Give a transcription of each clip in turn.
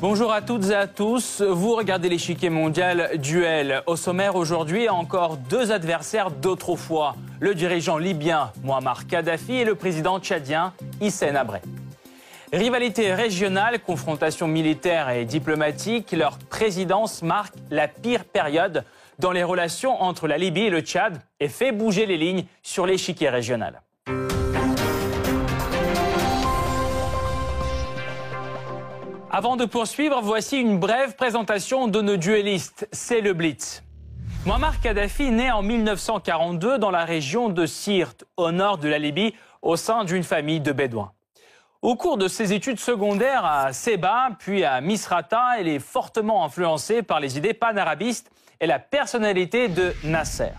Bonjour à toutes et à tous. Vous regardez l'échiquier mondial duel. Au sommaire aujourd'hui, encore deux adversaires d'autrefois. Le dirigeant libyen Muammar Kadhafi et le président tchadien Hissène Abré. Rivalité régionale, confrontation militaire et diplomatique, leur présidence marque la pire période dans les relations entre la Libye et le Tchad et fait bouger les lignes sur l'échiquier régional. Avant de poursuivre, voici une brève présentation de nos duellistes. C'est le Blitz. Muammar Kadhafi naît en 1942 dans la région de Sirte, au nord de la Libye, au sein d'une famille de Bédouins. Au cours de ses études secondaires à Seba, puis à Misrata, il est fortement influencé par les idées panarabistes et la personnalité de Nasser.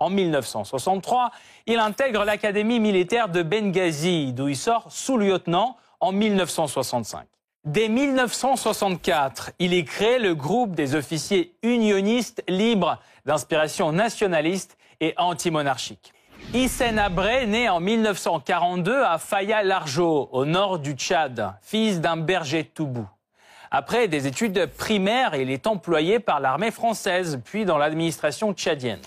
En 1963, il intègre l'académie militaire de Benghazi, d'où il sort sous-lieutenant en 1965. Dès 1964, il est créé le groupe des officiers unionistes libres d'inspiration nationaliste et anti-monarchique. Hissène Abré, né en 1942 à Faya-Largeau, au nord du Tchad, fils d'un berger Toubou. Après des études primaires, il est employé par l'armée française, puis dans l'administration tchadienne.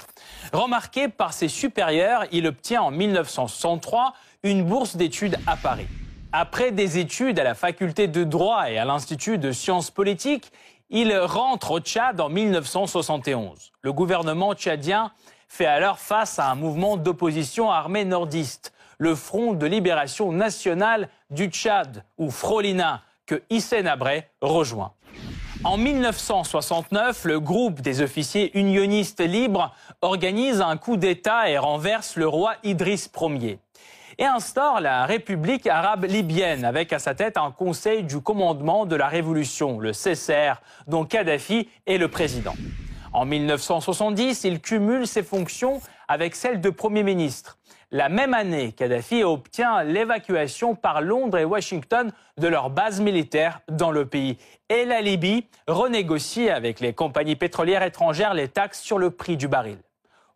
Remarqué par ses supérieurs, il obtient en 1963 une bourse d'études à Paris. Après des études à la faculté de droit et à l'Institut de sciences politiques, il rentre au Tchad en 1971. Le gouvernement tchadien fait alors face à un mouvement d'opposition armée nordiste, le Front de libération nationale du Tchad, ou Frolina, que Hissène Abré rejoint. En 1969, le groupe des officiers unionistes libres organise un coup d'État et renverse le roi Idriss Ier et instaure la République arabe libyenne avec à sa tête un conseil du commandement de la révolution, le CCR, dont Kadhafi est le président. En 1970, il cumule ses fonctions avec celles de Premier ministre. La même année, Kadhafi obtient l'évacuation par Londres et Washington de leurs bases militaires dans le pays. Et la Libye renégocie avec les compagnies pétrolières étrangères les taxes sur le prix du baril.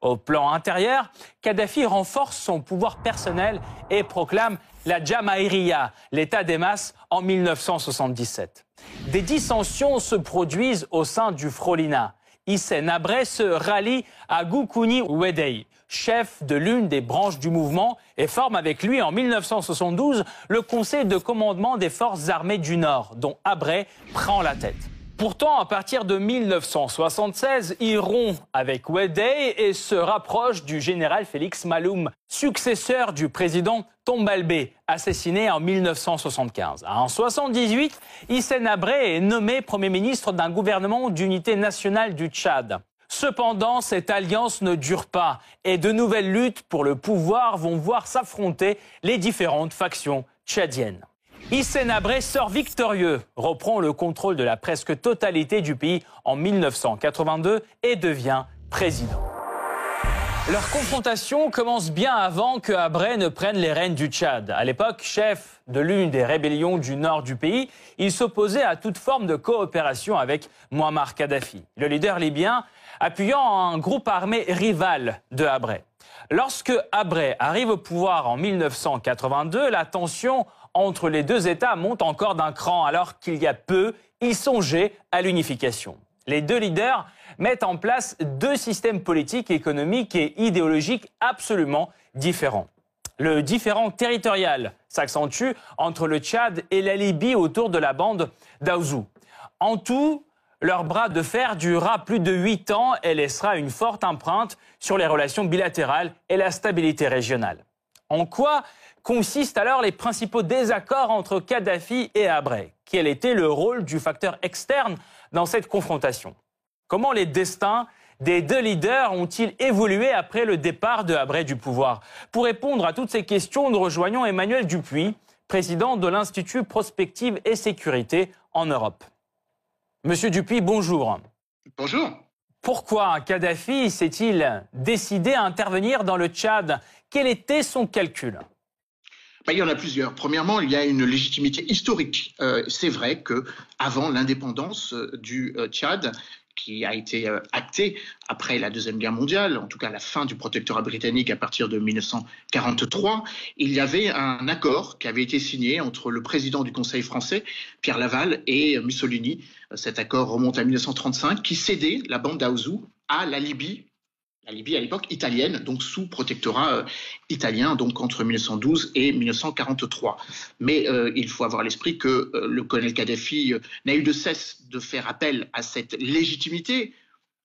Au plan intérieur, Kadhafi renforce son pouvoir personnel et proclame la Jamaïria, l'état des masses, en 1977. Des dissensions se produisent au sein du Frolina. Hissène Abré se rallie à Goukouni Wedei, chef de l'une des branches du mouvement, et forme avec lui en 1972 le Conseil de commandement des forces armées du Nord, dont Abré prend la tête. Pourtant, à partir de 1976, il rompt avec Wedey et se rapproche du général Félix Maloum, successeur du président Tombalbé, assassiné en 1975. En 1978, Hissène Abré est nommé Premier ministre d'un gouvernement d'unité nationale du Tchad. Cependant, cette alliance ne dure pas et de nouvelles luttes pour le pouvoir vont voir s'affronter les différentes factions tchadiennes. Hissène Abré sort victorieux, reprend le contrôle de la presque totalité du pays en 1982 et devient président. Leur confrontation commence bien avant que Abré ne prenne les rênes du Tchad. À l'époque, chef de l'une des rébellions du nord du pays, il s'opposait à toute forme de coopération avec Muammar Kadhafi, le leader libyen appuyant un groupe armé rival de Abré. Lorsque Abré arrive au pouvoir en 1982, la tension entre les deux États monte encore d'un cran alors qu'il y a peu, ils songeaient à l'unification. Les deux leaders mettent en place deux systèmes politiques, économiques et idéologiques absolument différents. Le différent territorial s'accentue entre le Tchad et la Libye autour de la bande d'Aouzou. En tout, leur bras de fer durera plus de huit ans et laissera une forte empreinte sur les relations bilatérales et la stabilité régionale. En quoi consistent alors les principaux désaccords entre Kadhafi et Abré Quel était le rôle du facteur externe dans cette confrontation? Comment les destins des deux leaders ont-ils évolué après le départ de Abré du pouvoir? Pour répondre à toutes ces questions, nous rejoignons Emmanuel Dupuis, président de l'Institut Prospective et Sécurité en Europe. Monsieur Dupuis, bonjour. Bonjour. Pourquoi Kadhafi s'est-il décidé à intervenir dans le Tchad? Quel était son calcul? Il y en a plusieurs. Premièrement, il y a une légitimité historique. Euh, c'est vrai que avant l'indépendance euh, du euh, Tchad, qui a été euh, acté après la Deuxième Guerre mondiale, en tout cas la fin du protectorat britannique à partir de 1943, il y avait un accord qui avait été signé entre le président du Conseil français, Pierre Laval, et Mussolini. Cet accord remonte à 1935, qui cédait la bande d'Aouzou à la Libye la Libye à l'époque italienne, donc sous protectorat euh, italien, donc entre 1912 et 1943. Mais euh, il faut avoir à l'esprit que euh, le colonel Kadhafi n'a eu de cesse de faire appel à cette légitimité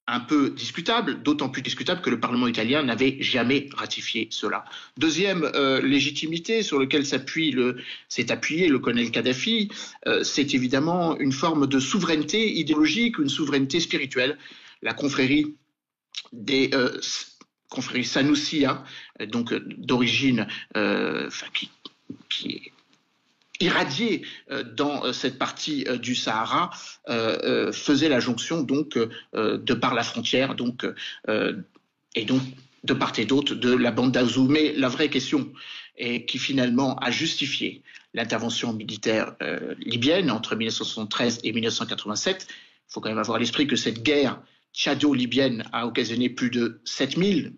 un peu discutable, d'autant plus discutable que le Parlement italien n'avait jamais ratifié cela. Deuxième légitimité sur laquelle s'est appuyé le colonel Kadhafi, c'est évidemment une forme de souveraineté idéologique, une souveraineté spirituelle. La confrérie des euh, confréries Sanoussia, donc euh, d'origine, euh, qui, est irradiée dans cette partie du Sahara faisait la jonction donc de par la frontière donc et donc de part et d'autre de la bande d'Azou. Mais la vraie question est qui finalement a justifié l'intervention militaire libyenne entre 1973 et 1987. Il faut quand même avoir à l'esprit que cette guerre tchado-libyenne a occasionné plus de 7000,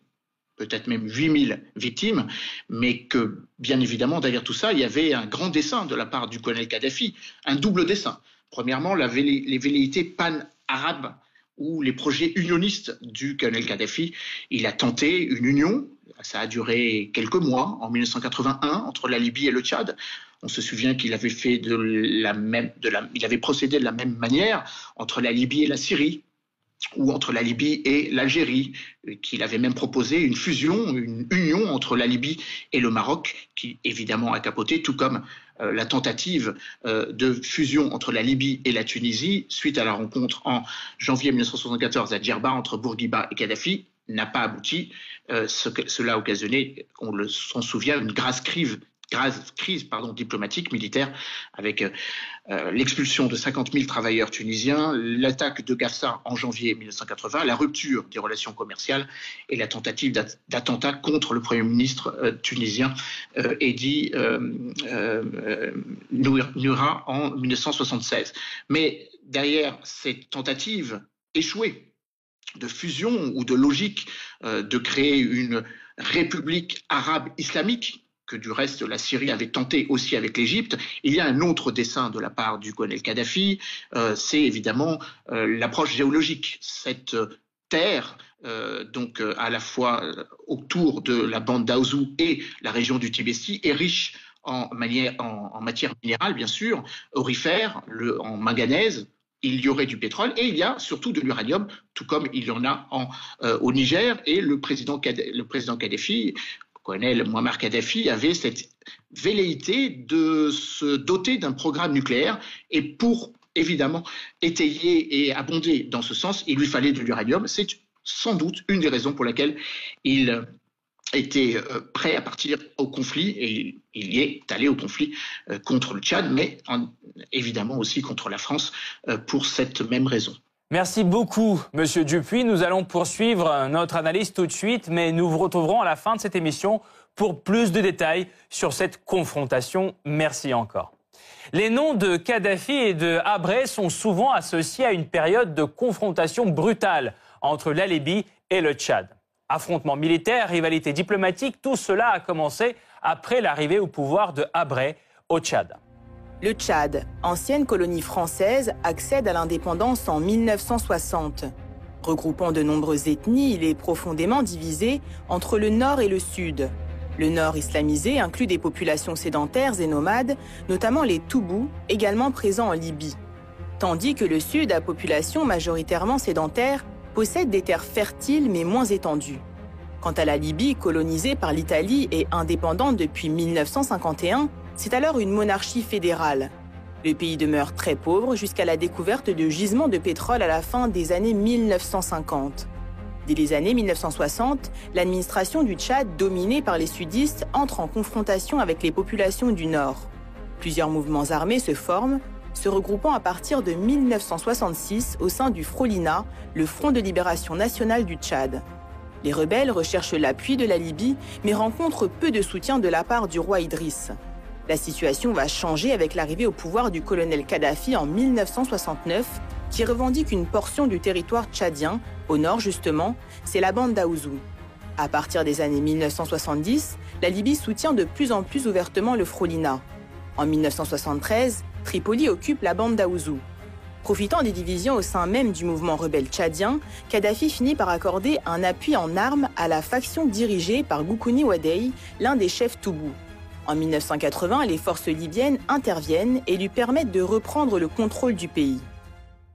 peut-être même 8000 victimes, mais que, bien évidemment, derrière tout ça, il y avait un grand dessin de la part du colonel Kadhafi, un double dessin. Premièrement, les velléités pan-arabes ou les projets unionistes du colonel Kadhafi. Il a tenté une union, ça a duré quelques mois, en 1981, entre la Libye et le Tchad. On se souvient qu'il avait fait de la même, il avait procédé de la même manière entre la Libye et la Syrie ou entre la Libye et l'Algérie, qu'il avait même proposé une fusion, une union entre la Libye et le Maroc, qui évidemment a capoté, tout comme euh, la tentative euh, de fusion entre la Libye et la Tunisie, suite à la rencontre en janvier 1974 à Djerba entre Bourguiba et Kadhafi, n'a pas abouti. Euh, cela a occasionné, on s'en souvient, une grasse crise grave crise pardon, diplomatique, militaire, avec euh, euh, l'expulsion de 50 000 travailleurs tunisiens, l'attaque de Gassa en janvier 1980, la rupture des relations commerciales et la tentative d'attentat contre le Premier ministre euh, tunisien Edi Noura en 1976. Mais derrière cette tentative échouée de fusion ou de logique de créer une république arabe islamique que du reste la Syrie avait tenté aussi avec l'Égypte. Il y a un autre dessin de la part du colonel Kadhafi, euh, c'est évidemment euh, l'approche géologique. Cette terre, euh, donc à la fois autour de la bande d'Aouzou et la région du Tibesti, est riche en, en, matière minérale, bien sûr, aurifère, le, en manganèse, il y aurait du pétrole et il y a surtout de l'uranium, tout comme il y en a au Niger. Et le président Kadhafi colonel Muammar Kadhafi avait cette velléité de se doter d'un programme nucléaire et pour évidemment étayer et abonder dans ce sens, il lui fallait de l'uranium. C'est sans doute une des raisons pour laquelle il était euh, prêt à partir au conflit et il y est allé au conflit euh, contre le Tchad, mais évidemment aussi contre la France euh, pour cette même raison. Merci beaucoup, Monsieur Dupuis. Nous allons poursuivre notre analyse tout de suite, mais nous vous retrouverons à la fin de cette émission pour plus de détails sur cette confrontation. Merci encore. Les noms de Kadhafi et de Abré sont souvent associés à une période de confrontation brutale entre la Libye et le Tchad. Affrontements militaires, rivalités diplomatiques, tout cela a commencé après l'arrivée au pouvoir de Abré au Tchad. Le Tchad, ancienne colonie française, accède à l'indépendance en 1960. Regroupant de nombreuses ethnies, il est profondément divisé entre le nord et le sud. Le nord islamisé inclut des populations sédentaires et nomades, notamment les Toubous, également présents en Libye. Tandis que le sud, à population majoritairement sédentaire, possède des terres fertiles mais moins étendues. Quant à la Libye, colonisée par l'Italie et indépendante depuis 1951, c'est alors une monarchie fédérale. Le pays demeure très pauvre jusqu'à la découverte de gisements de pétrole à la fin des années 1950. Dès les années 1960, l'administration du Tchad, dominée par les sudistes, entre en confrontation avec les populations du Nord. Plusieurs mouvements armés se forment, se regroupant à partir de 1966 au sein du Frolina, le Front de libération nationale du Tchad. Les rebelles recherchent l'appui de la Libye, mais rencontrent peu de soutien de la part du roi Idriss. La situation va changer avec l'arrivée au pouvoir du colonel Kadhafi en 1969, qui revendique une portion du territoire tchadien, au nord justement, c'est la bande d'Aouzou. À partir des années 1970, la Libye soutient de plus en plus ouvertement le Frolina. En 1973, Tripoli occupe la bande d'Aouzou. Profitant des divisions au sein même du mouvement rebelle tchadien, Kadhafi finit par accorder un appui en armes à la faction dirigée par Goukouni Wadei, l'un des chefs Toubou. En 1980, les forces libyennes interviennent et lui permettent de reprendre le contrôle du pays.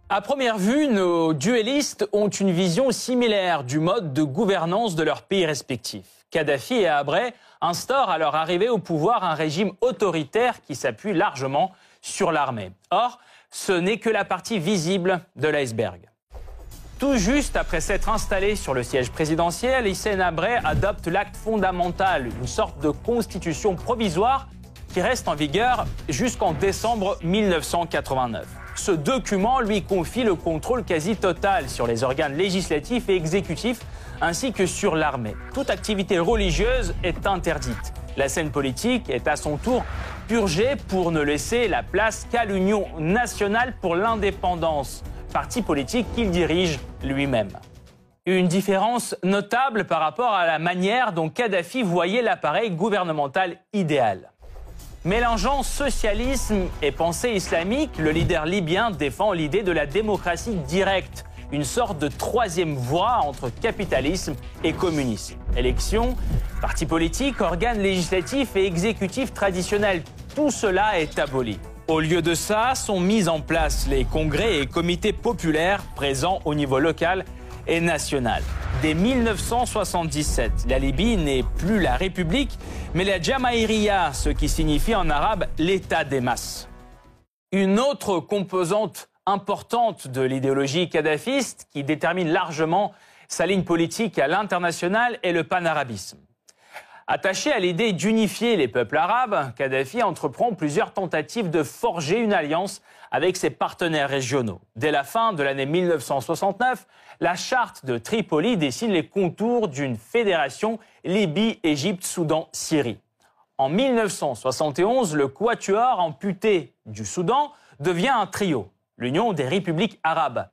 À première vue, nos duellistes ont une vision similaire du mode de gouvernance de leurs pays respectifs. Kadhafi et Abré instaurent à leur arrivée au pouvoir un régime autoritaire qui s'appuie largement sur l'armée. Or, ce n'est que la partie visible de l'iceberg. Tout juste après s'être installé sur le siège présidentiel, Hissène Abré adopte l'acte fondamental, une sorte de constitution provisoire qui reste en vigueur jusqu'en décembre 1989. Ce document lui confie le contrôle quasi total sur les organes législatifs et exécutifs ainsi que sur l'armée. Toute activité religieuse est interdite. La scène politique est à son tour purgée pour ne laisser la place qu'à l'Union nationale pour l'indépendance parti politique qu'il dirige lui-même. Une différence notable par rapport à la manière dont Kadhafi voyait l'appareil gouvernemental idéal. Mélangeant socialisme et pensée islamique, le leader libyen défend l'idée de la démocratie directe, une sorte de troisième voie entre capitalisme et communisme. Élections, partis politiques, organes législatifs et exécutifs traditionnels, tout cela est aboli. Au lieu de ça, sont mis en place les congrès et comités populaires présents au niveau local et national. Dès 1977, la Libye n'est plus la République, mais la Jamaïria, ce qui signifie en arabe l'État des masses. Une autre composante importante de l'idéologie kadhafiste qui détermine largement sa ligne politique à l'international est le panarabisme. Attaché à l'idée d'unifier les peuples arabes, Kadhafi entreprend plusieurs tentatives de forger une alliance avec ses partenaires régionaux. Dès la fin de l'année 1969, la charte de Tripoli dessine les contours d'une fédération Libye, Égypte, Soudan, Syrie. En 1971, le quatuor amputé du Soudan devient un trio, l'Union des républiques arabes.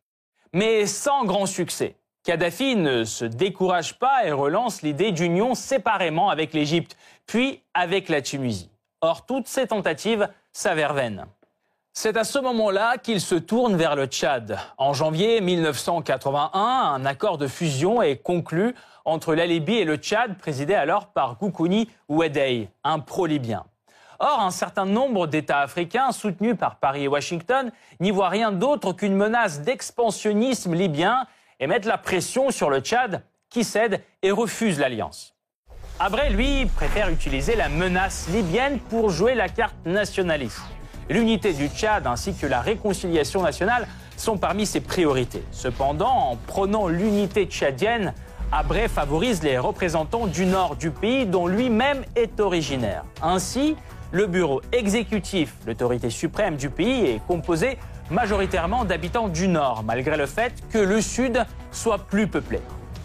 Mais sans grand succès. Kadhafi ne se décourage pas et relance l'idée d'union séparément avec l'Égypte, puis avec la Tunisie. Or, toutes ces tentatives s'avèrent vaines. C'est à ce moment-là qu'il se tourne vers le Tchad. En janvier 1981, un accord de fusion est conclu entre la Libye et le Tchad, présidé alors par Goukouni Ouedei, un pro-libyen. Or, un certain nombre d'États africains, soutenus par Paris et Washington, n'y voient rien d'autre qu'une menace d'expansionnisme libyen et mettre la pression sur le Tchad qui cède et refuse l'alliance. Abré, lui, préfère utiliser la menace libyenne pour jouer la carte nationaliste. L'unité du Tchad ainsi que la réconciliation nationale sont parmi ses priorités. Cependant, en prenant l'unité tchadienne, Abré favorise les représentants du nord du pays dont lui-même est originaire. Ainsi, le bureau exécutif, l'autorité suprême du pays, est composé majoritairement d'habitants du Nord, malgré le fait que le Sud soit plus peuplé.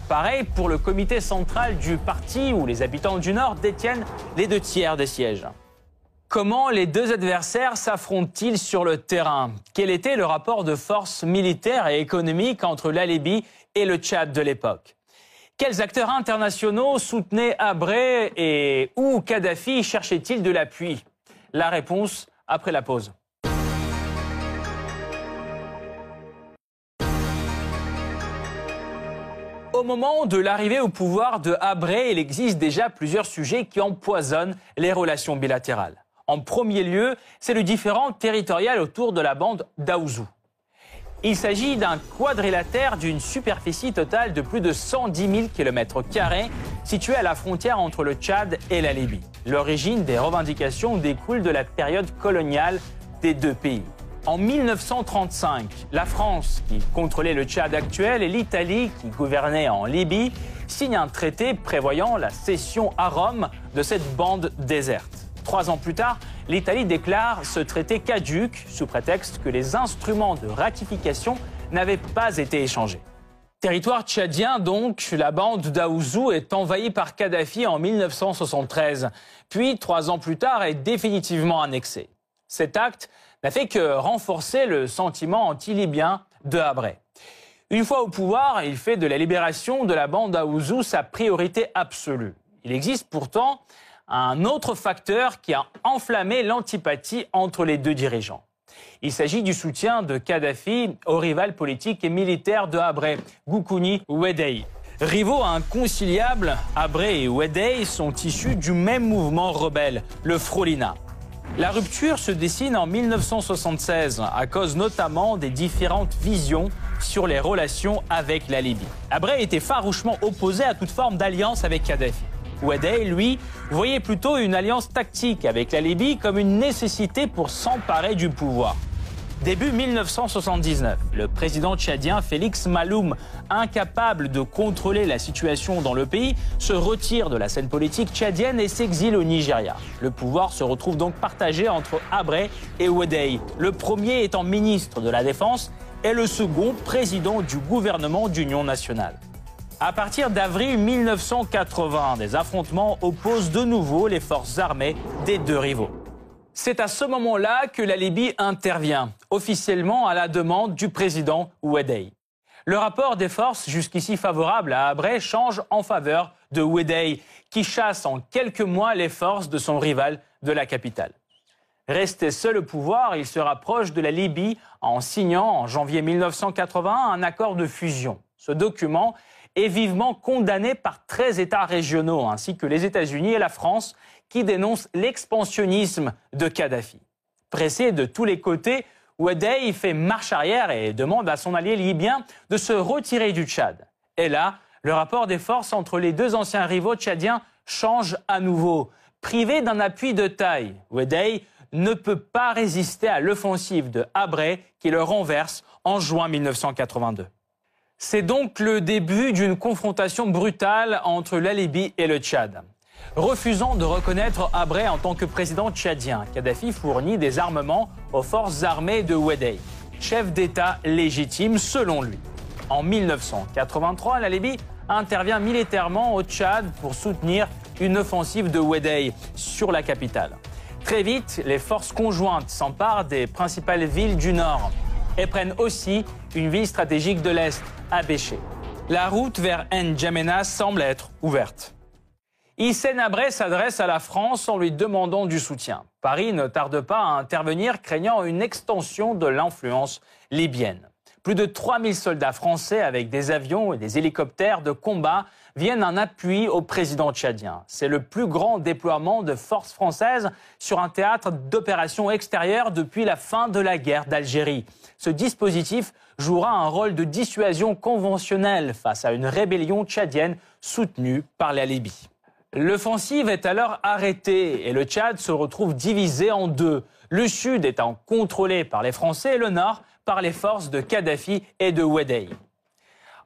Pareil pour le comité central du parti où les habitants du Nord détiennent les deux tiers des sièges. Comment les deux adversaires s'affrontent-ils sur le terrain? Quel était le rapport de force militaire et économique entre la Libye et le Tchad de l'époque? Quels acteurs internationaux soutenaient Abré et où Kadhafi cherchait-il de l'appui? La réponse après la pause. Au moment de l'arrivée au pouvoir de Abré, il existe déjà plusieurs sujets qui empoisonnent les relations bilatérales. En premier lieu, c'est le différent territorial autour de la bande d'Aouzou. Il s'agit d'un quadrilatère d'une superficie totale de plus de 110 000 km, situé à la frontière entre le Tchad et la Libye. L'origine des revendications découle de la période coloniale des deux pays. En 1935, la France, qui contrôlait le Tchad actuel, et l'Italie, qui gouvernait en Libye, signent un traité prévoyant la cession à Rome de cette bande déserte. Trois ans plus tard, l'Italie déclare ce traité caduque sous prétexte que les instruments de ratification n'avaient pas été échangés. Territoire tchadien donc, la bande d'Aouzou est envahie par Kadhafi en 1973, puis trois ans plus tard est définitivement annexée. Cet acte n'a fait que renforcer le sentiment anti-libyen de Habré. Une fois au pouvoir, il fait de la libération de la bande à Ouzou sa priorité absolue. Il existe pourtant un autre facteur qui a enflammé l'antipathie entre les deux dirigeants. Il s'agit du soutien de Kadhafi au rival politique et militaire de Habré, Goukouni Wedei. Rivaux inconciliables, Habré et Wedei sont issus du même mouvement rebelle, le Frolina. La rupture se dessine en 1976 à cause notamment des différentes visions sur les relations avec la Libye. Habré était farouchement opposé à toute forme d'alliance avec Kadhafi. Wedei, lui, voyait plutôt une alliance tactique avec la Libye comme une nécessité pour s'emparer du pouvoir. Début 1979, le président tchadien Félix Maloum, incapable de contrôler la situation dans le pays, se retire de la scène politique tchadienne et s'exile au Nigeria. Le pouvoir se retrouve donc partagé entre Abré et Wedei, le premier étant ministre de la Défense et le second président du gouvernement d'union nationale. À partir d'avril 1980, des affrontements opposent de nouveau les forces armées des deux rivaux. C'est à ce moment-là que la Libye intervient, officiellement à la demande du président Ouedei. Le rapport des forces jusqu'ici favorable à Abré change en faveur de Ouedei, qui chasse en quelques mois les forces de son rival de la capitale. Resté seul au pouvoir, il se rapproche de la Libye en signant en janvier 1981 un accord de fusion. Ce document est vivement condamné par 13 États régionaux, ainsi que les États-Unis et la France, qui dénoncent l'expansionnisme de Kadhafi. Pressé de tous les côtés, Ouadey fait marche arrière et demande à son allié libyen de se retirer du Tchad. Et là, le rapport des forces entre les deux anciens rivaux tchadiens change à nouveau. Privé d'un appui de taille, Ouadey ne peut pas résister à l'offensive de Habré qui le renverse en juin 1982. C'est donc le début d'une confrontation brutale entre la Libye et le Tchad. Refusant de reconnaître Abré en tant que président tchadien, Kadhafi fournit des armements aux forces armées de Wedei, chef d'État légitime selon lui. En 1983, la Libye intervient militairement au Tchad pour soutenir une offensive de Wedei sur la capitale. Très vite, les forces conjointes s'emparent des principales villes du nord et prennent aussi une ville stratégique de l'Est, Abéché. La route vers N'Djamena semble être ouverte. Hissène Abré s'adresse à la France en lui demandant du soutien. Paris ne tarde pas à intervenir, craignant une extension de l'influence libyenne. Plus de 3000 soldats français avec des avions et des hélicoptères de combat viennent en appui au président tchadien. C'est le plus grand déploiement de forces françaises sur un théâtre d'opérations extérieures depuis la fin de la guerre d'Algérie. Ce dispositif jouera un rôle de dissuasion conventionnelle face à une rébellion tchadienne soutenue par la Libye. L'offensive est alors arrêtée et le Tchad se retrouve divisé en deux, le sud étant contrôlé par les Français et le nord par les forces de Kadhafi et de Wedei.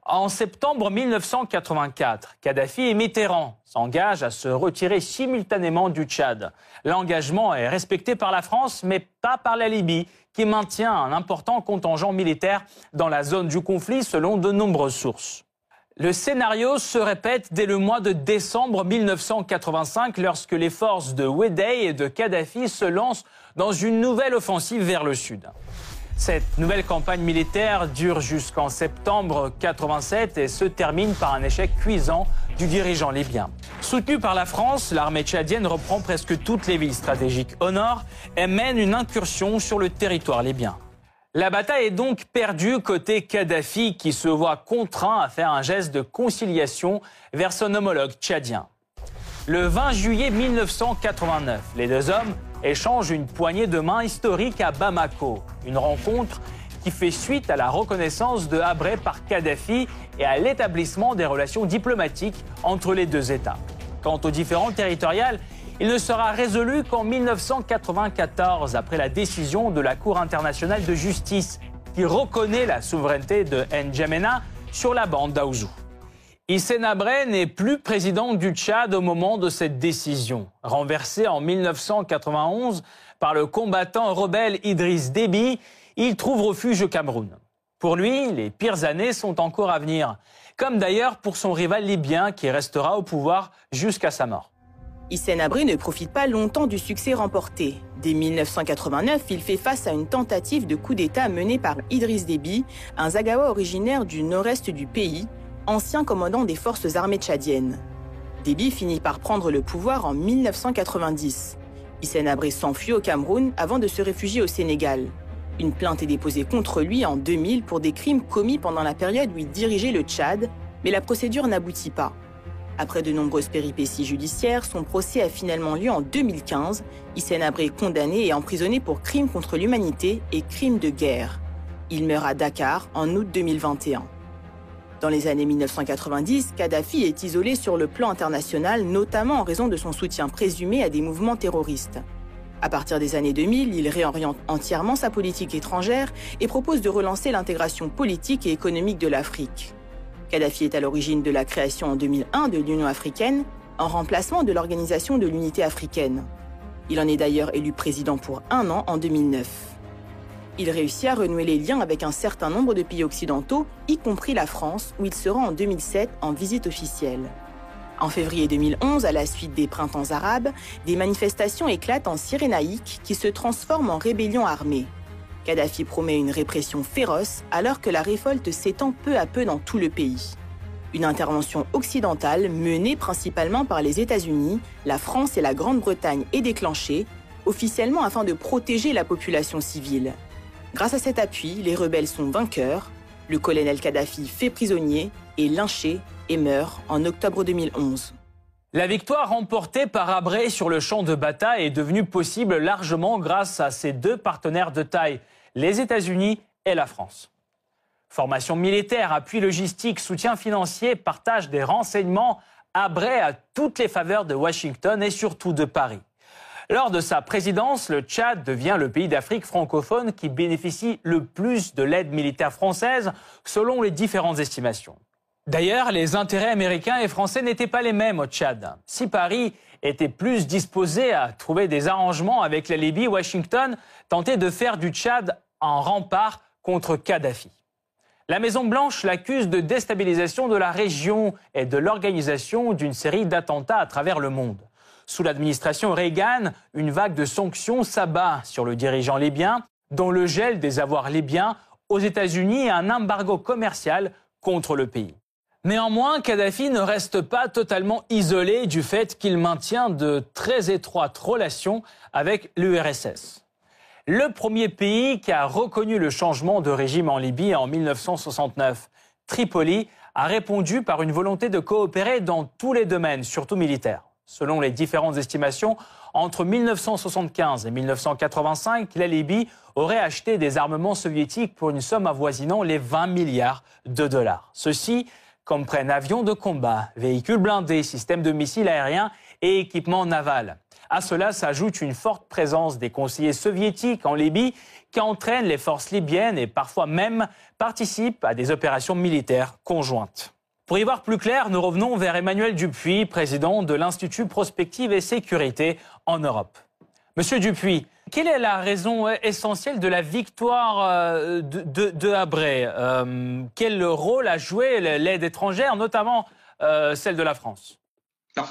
En septembre 1984, Kadhafi et Mitterrand s'engagent à se retirer simultanément du Tchad. L'engagement est respecté par la France, mais pas par la Libye, qui maintient un important contingent militaire dans la zone du conflit selon de nombreuses sources. Le scénario se répète dès le mois de décembre 1985 lorsque les forces de Wedei et de Kadhafi se lancent dans une nouvelle offensive vers le sud. Cette nouvelle campagne militaire dure jusqu'en septembre 87 et se termine par un échec cuisant du dirigeant libyen. Soutenue par la France, l'armée tchadienne reprend presque toutes les villes stratégiques au nord et mène une incursion sur le territoire libyen. La bataille est donc perdue côté Kadhafi qui se voit contraint à faire un geste de conciliation vers son homologue tchadien. Le 20 juillet 1989, les deux hommes échangent une poignée de main historique à Bamako, une rencontre qui fait suite à la reconnaissance de Habré par Kadhafi et à l'établissement des relations diplomatiques entre les deux États. Quant aux différends territoriales, il ne sera résolu qu'en 1994, après la décision de la Cour internationale de justice qui reconnaît la souveraineté de N'Djamena sur la bande d'Aouzou. Hissène Habré n'est plus président du Tchad au moment de cette décision. Renversé en 1991 par le combattant rebelle Idriss Déby, il trouve refuge au Cameroun. Pour lui, les pires années sont encore à venir, comme d'ailleurs pour son rival libyen qui restera au pouvoir jusqu'à sa mort. Hissène Habré ne profite pas longtemps du succès remporté. Dès 1989, il fait face à une tentative de coup d'État menée par Idriss Déby, un Zagawa originaire du nord-est du pays, ancien commandant des forces armées tchadiennes. Déby finit par prendre le pouvoir en 1990. Hissène Habré s'enfuit au Cameroun avant de se réfugier au Sénégal. Une plainte est déposée contre lui en 2000 pour des crimes commis pendant la période où il dirigeait le Tchad, mais la procédure n'aboutit pas. Après de nombreuses péripéties judiciaires, son procès a finalement lieu en 2015. Hissène Habré est condamné et emprisonné pour crimes contre l'humanité et crimes de guerre. Il meurt à Dakar en août 2021. Dans les années 1990, Kadhafi est isolé sur le plan international, notamment en raison de son soutien présumé à des mouvements terroristes. À partir des années 2000, il réoriente entièrement sa politique étrangère et propose de relancer l'intégration politique et économique de l'Afrique. Kadhafi est à l'origine de la création en 2001 de l'Union africaine, en remplacement de l'Organisation de l'unité africaine. Il en est d'ailleurs élu président pour un an en 2009. Il réussit à renouer les liens avec un certain nombre de pays occidentaux, y compris la France, où il se rend en 2007 en visite officielle. En février 2011, à la suite des printemps arabes, des manifestations éclatent en Cyrénaïque qui se transforment en rébellion armée. Kadhafi promet une répression féroce alors que la révolte s'étend peu à peu dans tout le pays. Une intervention occidentale menée principalement par les États-Unis, la France et la Grande-Bretagne est déclenchée, officiellement afin de protéger la population civile. Grâce à cet appui, les rebelles sont vainqueurs, le colonel Kadhafi fait prisonnier et lynché et meurt en octobre 2011. La victoire remportée par Abré sur le champ de bataille est devenue possible largement grâce à ses deux partenaires de taille, les États-Unis et la France. Formation militaire, appui logistique, soutien financier, partage des renseignements, Abré a toutes les faveurs de Washington et surtout de Paris. Lors de sa présidence, le Tchad devient le pays d'Afrique francophone qui bénéficie le plus de l'aide militaire française selon les différentes estimations. D'ailleurs, les intérêts américains et français n'étaient pas les mêmes au Tchad. Si Paris était plus disposé à trouver des arrangements avec la Libye, Washington tentait de faire du Tchad un rempart contre Kadhafi. La Maison-Blanche l'accuse de déstabilisation de la région et de l'organisation d'une série d'attentats à travers le monde. Sous l'administration Reagan, une vague de sanctions s'abat sur le dirigeant libyen, dont le gel des avoirs libyens aux États-Unis et un embargo commercial contre le pays. Néanmoins, Kadhafi ne reste pas totalement isolé du fait qu'il maintient de très étroites relations avec l'URSS. Le premier pays qui a reconnu le changement de régime en Libye en 1969, Tripoli, a répondu par une volonté de coopérer dans tous les domaines, surtout militaires. Selon les différentes estimations, entre 1975 et 1985, la Libye aurait acheté des armements soviétiques pour une somme avoisinant les 20 milliards de dollars. Ceci comprennent avions de combat, véhicules blindés, systèmes de missiles aériens et équipements navals. À cela s'ajoute une forte présence des conseillers soviétiques en Libye qui entraînent les forces libyennes et parfois même participent à des opérations militaires conjointes. Pour y voir plus clair, nous revenons vers Emmanuel Dupuis, président de l'Institut Prospective et Sécurité en Europe. Monsieur Dupuis, quelle est la raison essentielle de la victoire euh, de, de, euh, Quel rôle a joué l'aide étrangère, notamment euh, celle de la France?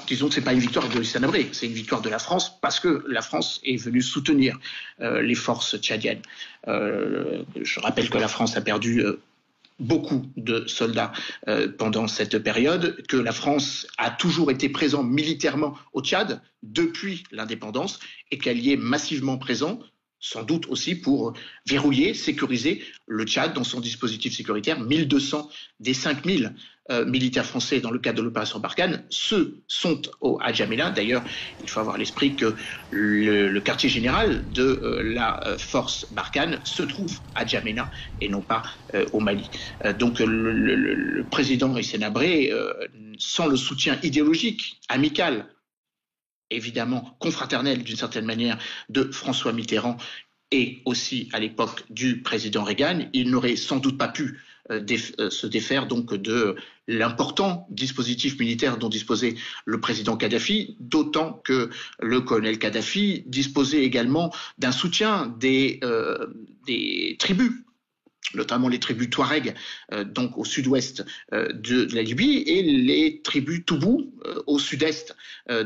Disons que c'est pas une victoire de Hissène Habré, c'est une victoire de la France parce que la France est venue soutenir les forces tchadiennes. je rappelle que la France a perdu beaucoup de soldats euh, pendant cette période, que la France a toujours été présente militairement au Tchad depuis l'indépendance et qu'elle y est massivement présente sans doute aussi pour verrouiller, sécuriser le Tchad dans son dispositif sécuritaire. 1200 des 5000 euh, militaires français dans le cadre de l'opération Barkhane, ceux sont au Hadjamila. D'ailleurs, il faut avoir à l'esprit que le, quartier général de euh, la euh, force Barkhane se trouve à Djamena et non pas au Mali. donc le, président Hissène sans le soutien idéologique, amical évidemment confraternel d'une certaine manière de François Mitterrand et aussi à l'époque du président Reagan, il n'aurait sans doute pas pu euh, euh, se défaire donc de l'important dispositif militaire dont disposait le président Kadhafi, d'autant que le colonel Kadhafi disposait également d'un soutien des, euh, des tribus notamment les tribus Touareg, euh, donc au sud-ouest euh, de, la Libye, et les tribus Toubou euh, au sud-est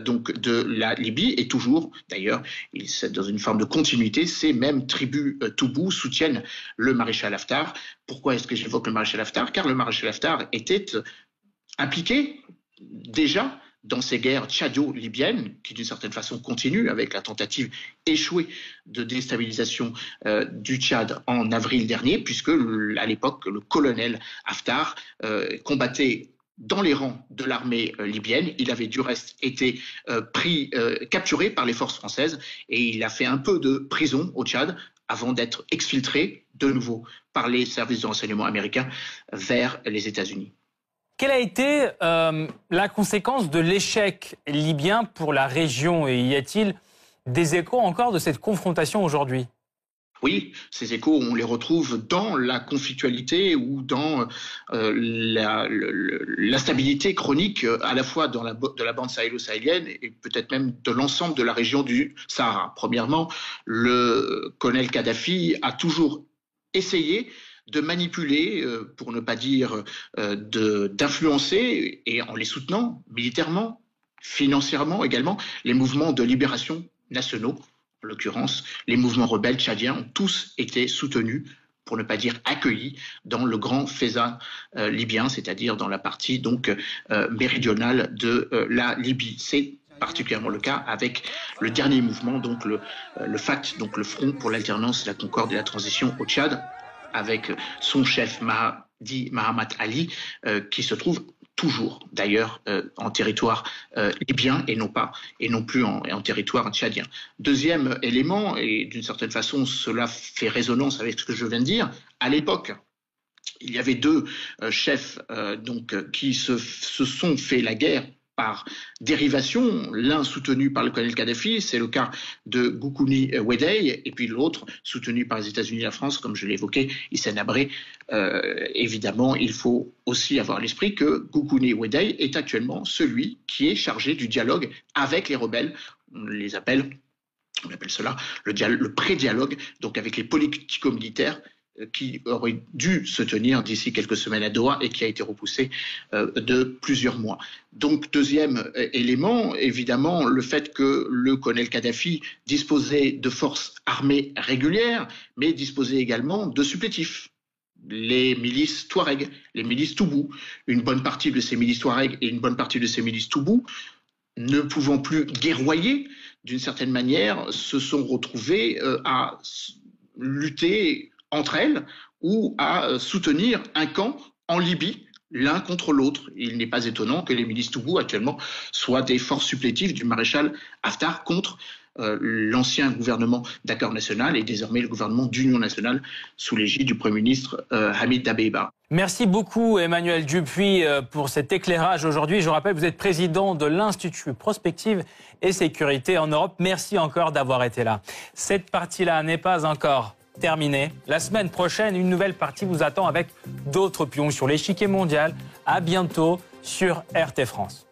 donc de la Libye. Et toujours, d'ailleurs, dans une forme de continuité, ces mêmes tribus Toubou soutiennent le maréchal Haftar. Pourquoi est-ce que j'évoque le maréchal Haftar? Car le maréchal Haftar était impliqué déjà dans ces guerres tchadio-libyennes, qui d'une certaine façon continuent avec la tentative échouée de déstabilisation euh, du Tchad en avril dernier, puisque à l'époque, le colonel Haftar euh, combattait dans les rangs de l'armée euh, libyenne. Il avait du reste été pris, capturé par les forces françaises et il a fait un peu de prison au Tchad avant d'être exfiltré de nouveau par les services de renseignement américains vers les États-Unis. Quelle a été euh, la conséquence de l'échec libyen pour la région et y a-t-il des échos encore de cette confrontation aujourd'hui? Oui, ces échos, on les retrouve dans la conflictualité ou dans euh, l'instabilité chronique à la fois dans la, de la bande sahélo-sahélienne et peut-être même de l'ensemble de la région du Sahara. Premièrement, le colonel Kadhafi a toujours essayé de manipuler, euh, pour ne pas dire euh, d'influencer, et en les soutenant militairement, financièrement également, les mouvements de libération nationaux. En l'occurrence, les mouvements rebelles tchadiens ont tous été soutenus pour ne pas dire accueillis dans le grand Feza euh, libyen, c'est-à-dire dans la partie donc méridionale de la Libye. C'est particulièrement le cas avec le dernier mouvement, le FAT, donc le Front pour l'alternance, la concorde et la transition au Tchad, avec son chef Mahdi Mahamat Ali, euh, qui se trouve toujours d'ailleurs euh, en territoire euh, libyen et non pas et non plus en, territoire tchadien. Deuxième élément, et d'une certaine façon cela fait résonance avec ce que je viens de dire, à l'époque il y avait deux chefs donc qui se sont fait la guerre par dérivation, l'un soutenu par le colonel Kadhafi, c'est le cas de Goukouni Wedey, et puis l'autre soutenu par les États-Unis et la France, comme je l'ai évoqué, Hissène Abré. Euh, évidemment, il faut aussi avoir à l'esprit que Goukouni Wedey est actuellement celui qui est chargé du dialogue avec les rebelles. On les appelle, on appelle cela le pré-dialogue, donc avec les politico-militaires qui aurait dû se tenir d'ici quelques semaines à Doha et qui a été repoussé euh, de plusieurs mois. Donc, deuxième euh, élément, évidemment, le fait que le colonel Kadhafi disposait de forces armées régulières, mais disposait également de supplétifs les milices Touareg, les milices Toubou. Une bonne partie de ces milices Touareg et une bonne partie de ces milices Toubou, ne pouvant plus guerroyer, d'une certaine manière, se sont retrouvées euh, à lutter entre elles ou à euh, soutenir un camp en Libye l'un contre l'autre. Il n'est pas étonnant que les milices Toubou actuellement soient des forces supplétives du maréchal Haftar contre euh, l'ancien gouvernement d'accord national et désormais le gouvernement d'union nationale sous l'égide du Premier ministre euh, Hamid Dabeiba. Merci beaucoup Emmanuel Dupuis pour cet éclairage aujourd'hui. Je rappelle, vous êtes président de l'Institut Prospective et Sécurité en Europe. Merci encore d'avoir été là. Cette partie-là n'est pas encore La semaine prochaine, une nouvelle partie vous attend avec d'autres pions sur l'échiquier mondial. À bientôt sur RT France.